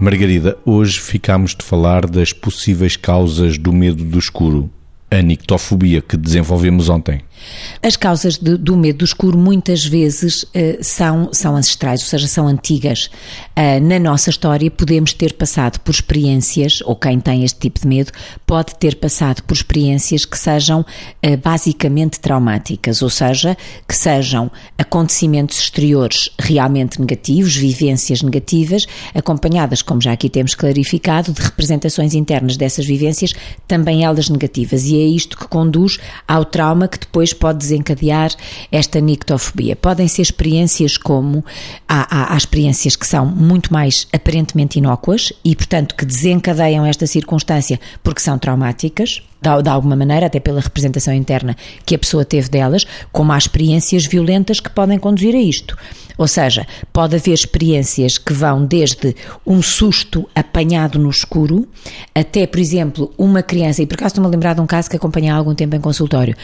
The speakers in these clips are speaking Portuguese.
Margarida, hoje ficámos de falar das possíveis causas do medo do escuro, a nictofobia que desenvolvemos ontem. As causas de, do medo do escuro muitas vezes uh, são, são ancestrais, ou seja, são antigas. Uh, na nossa história podemos ter passado por experiências, ou quem tem este tipo de medo, pode ter passado por experiências que sejam uh, basicamente traumáticas, ou seja, que sejam acontecimentos exteriores realmente negativos, vivências negativas, acompanhadas, como já aqui temos clarificado, de representações internas dessas vivências, também elas negativas. E é isto que conduz ao trauma que depois depois pode desencadear esta nictofobia. Podem ser experiências como há, há, há experiências que são muito mais aparentemente inócuas e, portanto, que desencadeiam esta circunstância porque são traumáticas, de, de alguma maneira, até pela representação interna que a pessoa teve delas, como há experiências violentas que podem conduzir a isto. Ou seja, pode haver experiências que vão desde um susto apanhado no escuro até, por exemplo, uma criança, e por acaso estou-me a lembrar de um caso que acompanhei há algum tempo em consultório,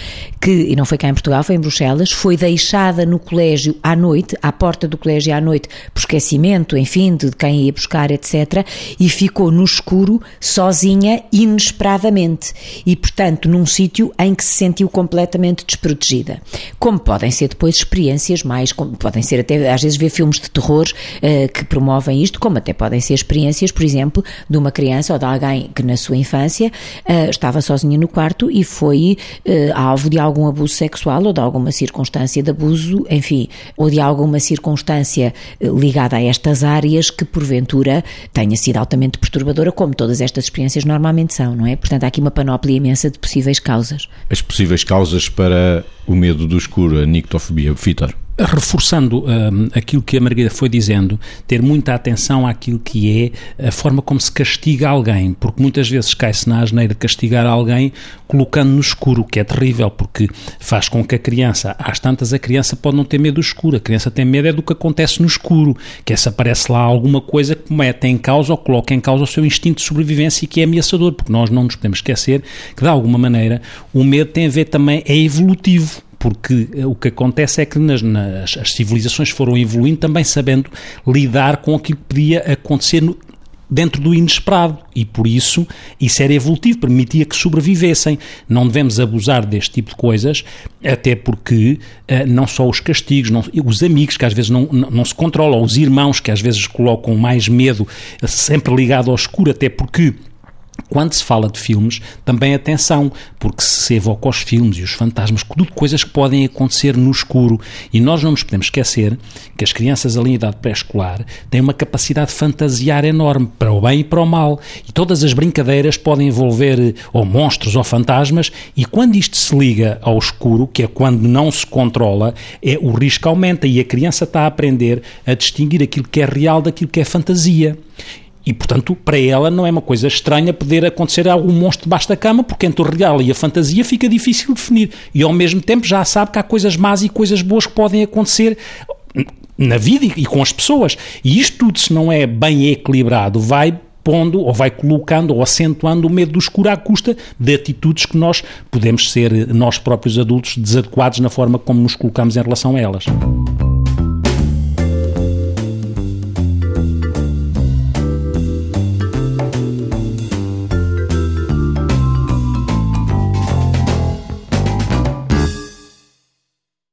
que, e não foi cá em Portugal, foi em Bruxelas, foi deixada no colégio à noite, à porta do colégio à noite, por esquecimento, enfim, de quem ia buscar, etc., e ficou no escuro, sozinha, inesperadamente, e, portanto, num sítio em que se sentiu completamente desprotegida. Como podem ser depois experiências mais, podem ser até às vezes vê filmes de terror uh, que promovem isto, como até podem ser experiências, por exemplo, de uma criança ou de alguém que na sua infância uh, estava sozinha no quarto e foi uh, alvo de algum abuso sexual ou de alguma circunstância de abuso, enfim, ou de alguma circunstância ligada a estas áreas que porventura tenha sido altamente perturbadora, como todas estas experiências normalmente são, não é? Portanto, há aqui uma panóplia imensa de possíveis causas. As possíveis causas para o medo do escuro, a nictofobia, Vitor? Reforçando um, aquilo que a Margarida foi dizendo, ter muita atenção àquilo que é a forma como se castiga alguém, porque muitas vezes cai-se na asneira de castigar alguém colocando no escuro, que é terrível, porque faz com que a criança, às tantas, a criança pode não ter medo do escuro, a criança tem medo é do que acontece no escuro, que é se aparece lá alguma coisa que mete em causa ou coloca em causa o seu instinto de sobrevivência e que é ameaçador, porque nós não nos podemos esquecer que, de alguma maneira, o medo tem a ver também, é evolutivo, porque eh, o que acontece é que nas, nas, as civilizações foram evoluindo também sabendo lidar com aquilo que podia acontecer no, dentro do inesperado e por isso isso era evolutivo, permitia que sobrevivessem. Não devemos abusar deste tipo de coisas, até porque uh, não só os castigos, não, os amigos que às vezes não, não, não, se controlam, os irmãos que às vezes colocam mais medo, sempre ligado ao escuro, até porque quando se fala de filmes, também atenção, porque se evoca os filmes e os fantasmas, tudo coisas que podem acontecer no escuro. E nós não nos podemos esquecer que as crianças ali em idade pré-escolar têm uma capacidade de fantasiar enorme, para o bem e para o mal. E todas as brincadeiras podem envolver eh, ou monstros ou fantasmas, e quando isto se liga ao escuro, que é quando não se controla, é, o risco aumenta e a criança está a aprender a distinguir aquilo que é real daquilo que é fantasia. E, portanto, para ela não é uma coisa estranha poder acontecer algum monstro debaixo da cama, porque entre o real e a fantasia fica difícil definir. E, ao mesmo tempo, já sabe que há coisas más e coisas boas que podem acontecer na vida e com as pessoas. E isto tudo, se não é bem equilibrado, vai pondo ou vai colocando ou acentuando o medo do escuro à custa de atitudes que nós podemos ser, nós próprios adultos, desadequados na forma como nos colocamos em relação a elas.